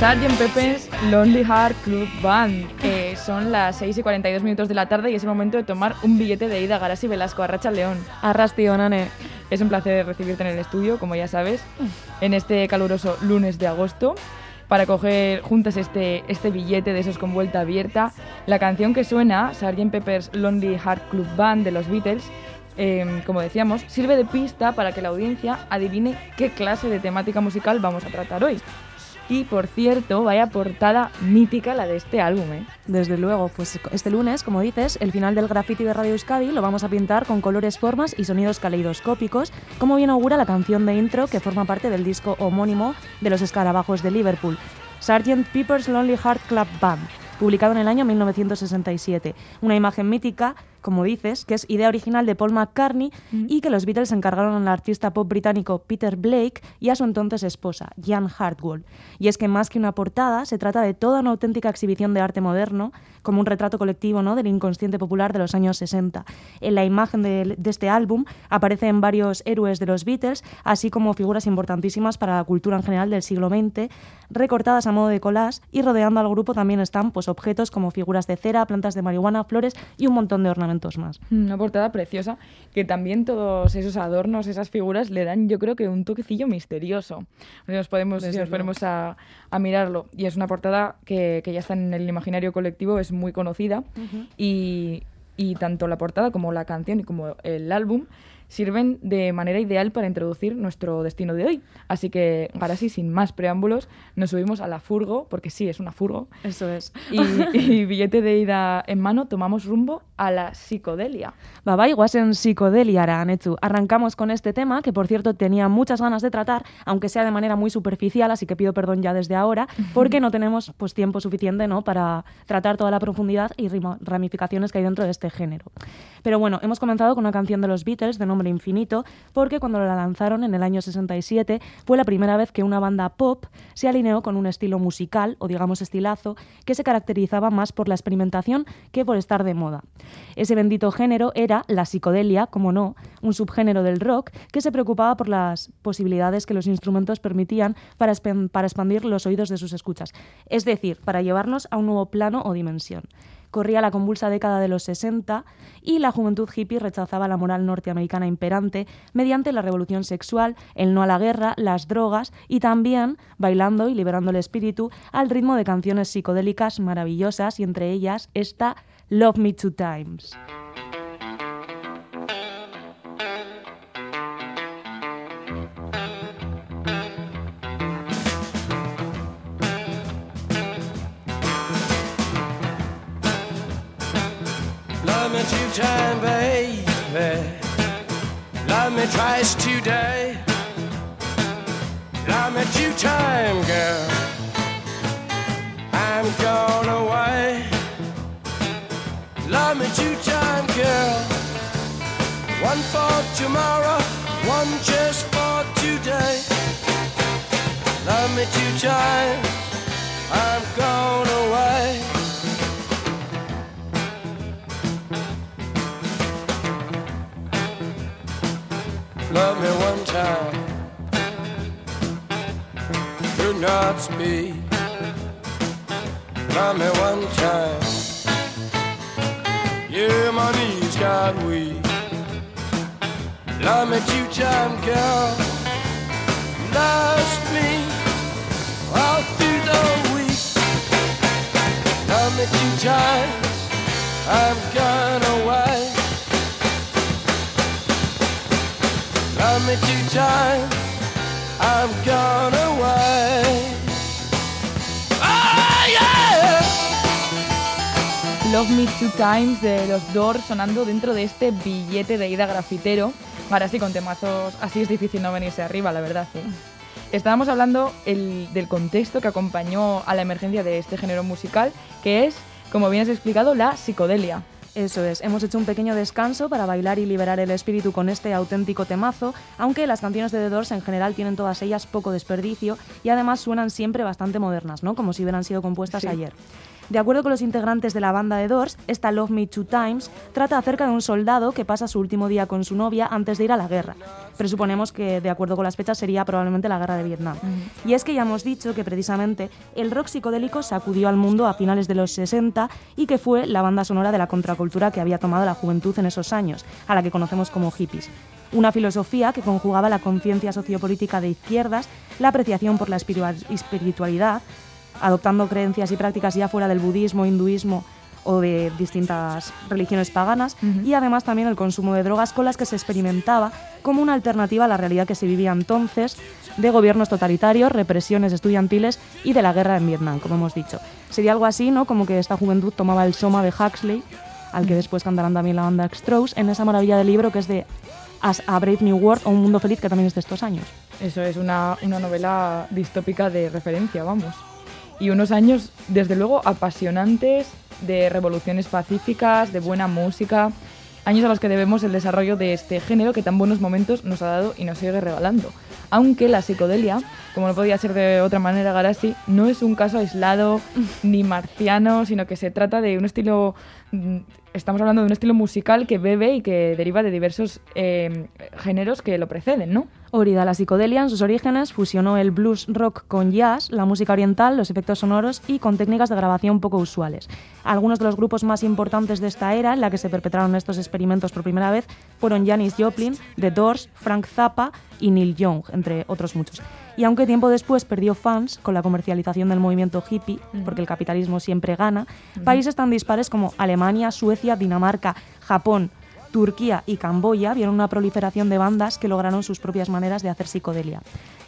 Sgt. Pepper's Lonely Heart Club Band. Eh, son las 6 y 42 minutos de la tarde y es el momento de tomar un billete de ida a Garasi Velasco, a Racha León. Tío, nane. Es un placer recibirte en el estudio, como ya sabes, en este caluroso lunes de agosto, para coger juntas este, este billete de esos con vuelta abierta. La canción que suena, Sgt. Pepper's Lonely Heart Club Band de los Beatles, eh, como decíamos, sirve de pista para que la audiencia adivine qué clase de temática musical vamos a tratar hoy. Y por cierto, vaya portada mítica la de este álbum, ¿eh? Desde luego, pues este lunes, como dices, el final del graffiti de Radio Euskadi lo vamos a pintar con colores, formas y sonidos caleidoscópicos, como bien augura la canción de intro que forma parte del disco homónimo de los escarabajos de Liverpool, Sgt. Pepper's Lonely Heart Club Band, publicado en el año 1967. Una imagen mítica como dices, que es idea original de Paul McCartney y que los Beatles encargaron al artista pop británico Peter Blake y a su entonces esposa, Jan Hartwell. Y es que más que una portada, se trata de toda una auténtica exhibición de arte moderno, como un retrato colectivo ¿no? del inconsciente popular de los años 60. En la imagen de, de este álbum aparecen varios héroes de los Beatles, así como figuras importantísimas para la cultura en general del siglo XX, recortadas a modo de collage y rodeando al grupo también están pues, objetos como figuras de cera, plantas de marihuana, flores y un montón de ornamentos más. Una portada preciosa que también todos esos adornos, esas figuras le dan yo creo que un toquecillo misterioso. Nos podemos, si nos ponemos a, a, mirarlo y es una portada que, que, ya está en el imaginario colectivo, es muy conocida uh -huh. y, y tanto la portada como la canción y como el álbum sirven de manera ideal para introducir nuestro destino de hoy. Así que, ahora sí, sin más preámbulos, nos subimos a la furgo, porque sí, es una furgo. Eso es. Y, y billete de ida en mano, tomamos rumbo a la psicodelia. Baba, en psicodelia, Aranetsu. Arrancamos con este tema, que por cierto tenía muchas ganas de tratar, aunque sea de manera muy superficial, así que pido perdón ya desde ahora, porque no tenemos pues, tiempo suficiente ¿no? para tratar toda la profundidad y ramificaciones que hay dentro de este género. Pero bueno, hemos comenzado con una canción de los Beatles de nombre Infinito, porque cuando la lanzaron en el año 67 fue la primera vez que una banda pop se alineó con un estilo musical, o digamos estilazo, que se caracterizaba más por la experimentación que por estar de moda. Ese bendito género era la psicodelia, como no, un subgénero del rock que se preocupaba por las posibilidades que los instrumentos permitían para, para expandir los oídos de sus escuchas, es decir, para llevarnos a un nuevo plano o dimensión corría la convulsa década de los 60 y la juventud hippie rechazaba la moral norteamericana imperante mediante la revolución sexual, el no a la guerra, las drogas y también bailando y liberando el espíritu al ritmo de canciones psicodélicas maravillosas y entre ellas esta Love Me Two Times. Love me two time, girl. One for tomorrow, one just for today. Love me two times. I'm gone away. love me one time. Do not speak. Love me one time. Yeah, my knees got weak. Love me two time, girl. Lost me all through the week. Love me two times. I've gone away. love me two times, I've gone away. Love Me Two Times de los Doors sonando dentro de este billete de ida grafitero. Ahora sí, con temazos así es difícil no venirse arriba, la verdad. ¿eh? Estábamos hablando el, del contexto que acompañó a la emergencia de este género musical, que es, como bien has explicado, la psicodelia. Eso es, hemos hecho un pequeño descanso para bailar y liberar el espíritu con este auténtico temazo, aunque las canciones de The Doors en general tienen todas ellas poco desperdicio y además suenan siempre bastante modernas, ¿no? Como si hubieran sido compuestas sí. ayer. De acuerdo con los integrantes de la banda de Doors, esta Love Me Two Times trata acerca de un soldado que pasa su último día con su novia antes de ir a la guerra. Presuponemos que, de acuerdo con las fechas, sería probablemente la guerra de Vietnam. Y es que ya hemos dicho que precisamente el rock psicodélico sacudió al mundo a finales de los 60 y que fue la banda sonora de la contracultura que había tomado la juventud en esos años, a la que conocemos como hippies una filosofía que conjugaba la conciencia sociopolítica de izquierdas, la apreciación por la espiritualidad, adoptando creencias y prácticas ya fuera del budismo, hinduismo o de distintas religiones paganas, y además también el consumo de drogas con las que se experimentaba como una alternativa a la realidad que se vivía entonces de gobiernos totalitarios, represiones estudiantiles y de la guerra en Vietnam, como hemos dicho. Sería algo así, ¿no? Como que esta juventud tomaba el soma de Huxley, al que después cantarán también la banda Strauss, en esa maravilla de libro que es de As a Brave New World o Un Mundo Feliz, que también es de estos años. Eso es una, una novela distópica de referencia, vamos y unos años, desde luego, apasionantes de revoluciones pacíficas, de buena música, años a los que debemos el desarrollo de este género que tan buenos momentos nos ha dado y nos sigue regalando. Aunque la psicodelia, como no podía ser de otra manera Garasi, no es un caso aislado ni marciano, sino que se trata de un estilo mm, estamos hablando de un estilo musical que bebe y que deriva de diversos eh, géneros que lo preceden, ¿no? Orida, la psicodelia en sus orígenes fusionó el blues rock con jazz, la música oriental, los efectos sonoros y con técnicas de grabación poco usuales. Algunos de los grupos más importantes de esta era en la que se perpetraron estos experimentos por primera vez fueron Janis Joplin, The Doors, Frank Zappa y Neil Young, entre otros muchos. Y aunque tiempo después perdió fans con la comercialización del movimiento hippie, porque el capitalismo siempre gana, países tan dispares como Alemania, Suecia, Dinamarca, Japón, Turquía y Camboya vieron una proliferación de bandas que lograron sus propias maneras de hacer psicodelia.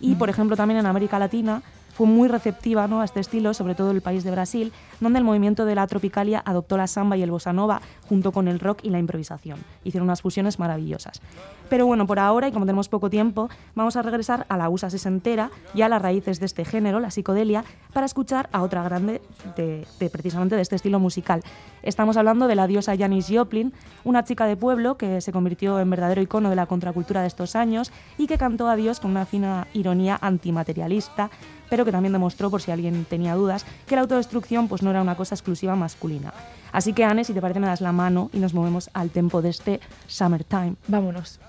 Y, por ejemplo, también en América Latina fue muy receptiva a este estilo, sobre todo el país de Brasil, donde el movimiento de la tropicalia adoptó la samba y el bossa nova junto con el rock y la improvisación. Hicieron unas fusiones maravillosas. Pero bueno, por ahora, y como tenemos poco tiempo, vamos a regresar a la USA sesentera y a las raíces de este género, la psicodelia, para escuchar a otra grande de, precisamente de este estilo musical. Estamos hablando de la diosa Janis Joplin, una chica de pueblo que se convirtió en verdadero icono de la contracultura de estos años y que cantó a Dios con una fina ironía antimaterialista, pero que también demostró, por si alguien tenía dudas, que la autodestrucción pues, no era una cosa exclusiva masculina. Así que, Anne, si te parece, me das la mano y nos movemos al tempo de este Summertime. Vámonos.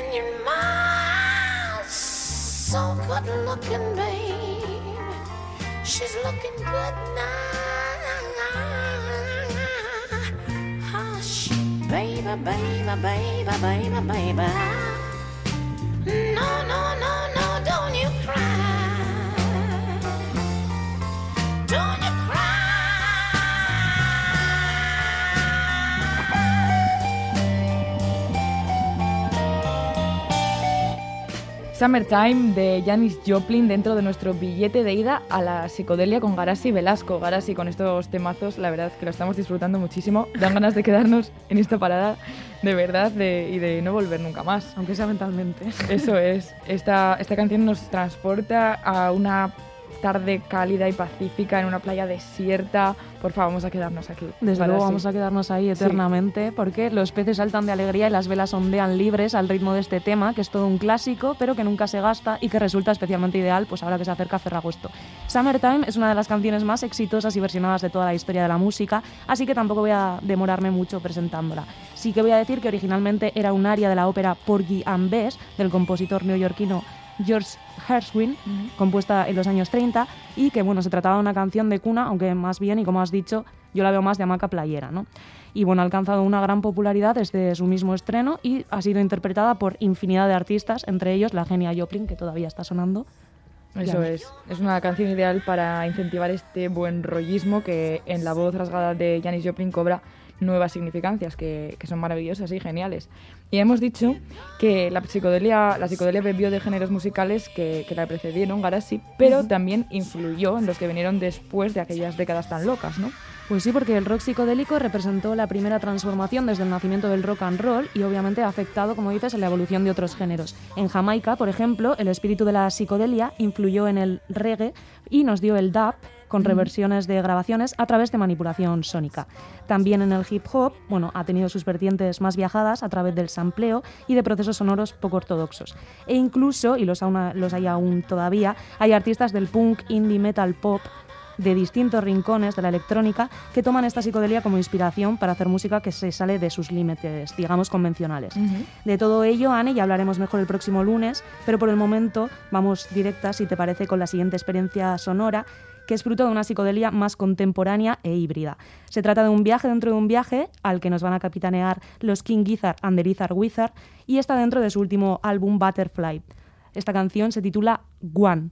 and your mom's so good looking, babe. She's looking good now. Hush, baby, baby, baby, baby, baby. No, no, no. Summertime de Janis Joplin dentro de nuestro billete de ida a la psicodelia con Garasi Velasco. Garasi con estos temazos, la verdad que lo estamos disfrutando muchísimo. Dan ganas de quedarnos en esta parada de verdad y de no volver nunca más. Aunque sea mentalmente. Eso es. Esta, esta canción nos transporta a una tarde cálida y pacífica en una playa desierta. Por favor, vamos a quedarnos aquí. Desde luego vamos a quedarnos ahí eternamente porque los peces saltan de alegría y las velas ondean libres al ritmo de este tema, que es todo un clásico, pero que nunca se gasta y que resulta especialmente ideal pues ahora que se acerca Ferragosto. Summertime es una de las canciones más exitosas y versionadas de toda la historia de la música, así que tampoco voy a demorarme mucho presentándola. Sí que voy a decir que originalmente era un aria de la ópera Porgy and Bess del compositor neoyorquino George Gershwin, compuesta en los años 30, y que bueno, se trataba de una canción de cuna, aunque más bien, y como has dicho, yo la veo más de hamaca playera, ¿no? Y bueno, ha alcanzado una gran popularidad desde su mismo estreno y ha sido interpretada por infinidad de artistas, entre ellos la genia Joplin, que todavía está sonando. Eso es, es una canción ideal para incentivar este buen rollismo que en la voz rasgada de Janis Joplin cobra nuevas significancias que, que, son maravillosas y geniales. Y hemos dicho que la psicodelia, la psicodelia bebió de géneros musicales que, que la precedieron, Garasi, pero también influyó en los que vinieron después de aquellas décadas tan locas, ¿no? Pues sí, porque el rock psicodélico representó la primera transformación desde el nacimiento del rock and roll y obviamente ha afectado, como dices, a la evolución de otros géneros. En Jamaica, por ejemplo, el espíritu de la psicodelia influyó en el reggae y nos dio el dub, con reversiones de grabaciones a través de manipulación sónica. También en el hip hop, bueno, ha tenido sus vertientes más viajadas a través del sampleo y de procesos sonoros poco ortodoxos. E incluso, y los, los hay aún todavía, hay artistas del punk, indie, metal, pop de distintos rincones de la electrónica que toman esta psicodelia como inspiración para hacer música que se sale de sus límites, digamos, convencionales. De todo ello, Anne, ya hablaremos mejor el próximo lunes, pero por el momento vamos directa, si te parece, con la siguiente experiencia sonora que es fruto de una psicodelia más contemporánea e híbrida. Se trata de un viaje dentro de un viaje al que nos van a capitanear los King Gizzard and the Lizard Wizard y está dentro de su último álbum Butterfly. Esta canción se titula One.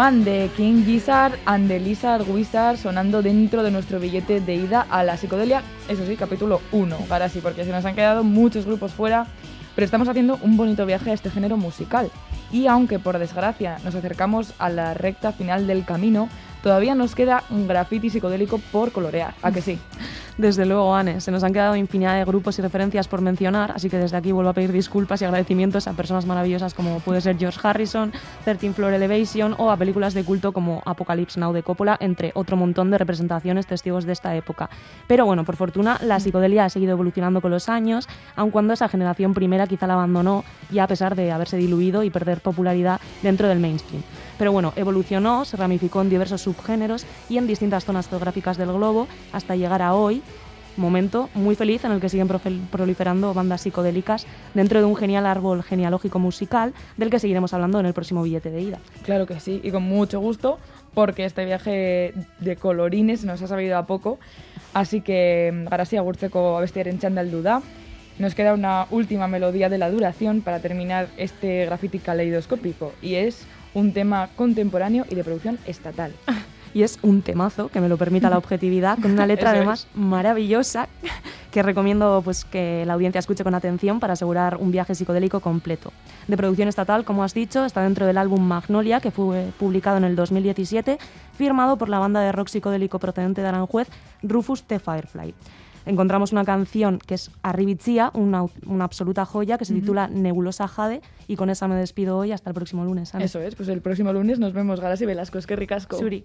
De King Gizzard and the Lizard Wizard sonando dentro de nuestro billete de ida a la psicodelia, eso sí, capítulo 1, ahora sí, porque se nos han quedado muchos grupos fuera, pero estamos haciendo un bonito viaje a este género musical. Y aunque por desgracia nos acercamos a la recta final del camino, todavía nos queda un graffiti psicodélico por colorear, ¿a que sí? Desde luego, Anne, se nos han quedado infinidad de grupos y referencias por mencionar, así que desde aquí vuelvo a pedir disculpas y agradecimientos a personas maravillosas como puede ser George Harrison, 13 Floor Elevation o a películas de culto como Apocalypse Now de Coppola, entre otro montón de representaciones testigos de esta época. Pero bueno, por fortuna, la psicodelia ha seguido evolucionando con los años, aun cuando esa generación primera quizá la abandonó, ya a pesar de haberse diluido y perder popularidad dentro del mainstream. Pero bueno, evolucionó, se ramificó en diversos subgéneros y en distintas zonas geográficas del globo hasta llegar a hoy, momento muy feliz en el que siguen proliferando bandas psicodélicas dentro de un genial árbol genealógico musical del que seguiremos hablando en el próximo billete de ida. Claro que sí, y con mucho gusto, porque este viaje de colorines nos ha sabido a poco, así que mm, ahora sí, agurtzeko en el duda Nos queda una última melodía de la duración para terminar este graffiti caleidoscópico y es un tema contemporáneo y de producción estatal. y es un temazo, que me lo permita la objetividad, con una letra además maravillosa que recomiendo pues, que la audiencia escuche con atención para asegurar un viaje psicodélico completo. De producción estatal, como has dicho, está dentro del álbum Magnolia, que fue publicado en el 2017, firmado por la banda de rock psicodélico procedente de Aranjuez, Rufus T. Firefly encontramos una canción que es Arribitzia, una, una absoluta joya que se titula Nebulosa Jade y con esa me despido hoy hasta el próximo lunes. Eso es, pues el próximo lunes nos vemos Galas y Velasco, es que ricasco. Suri.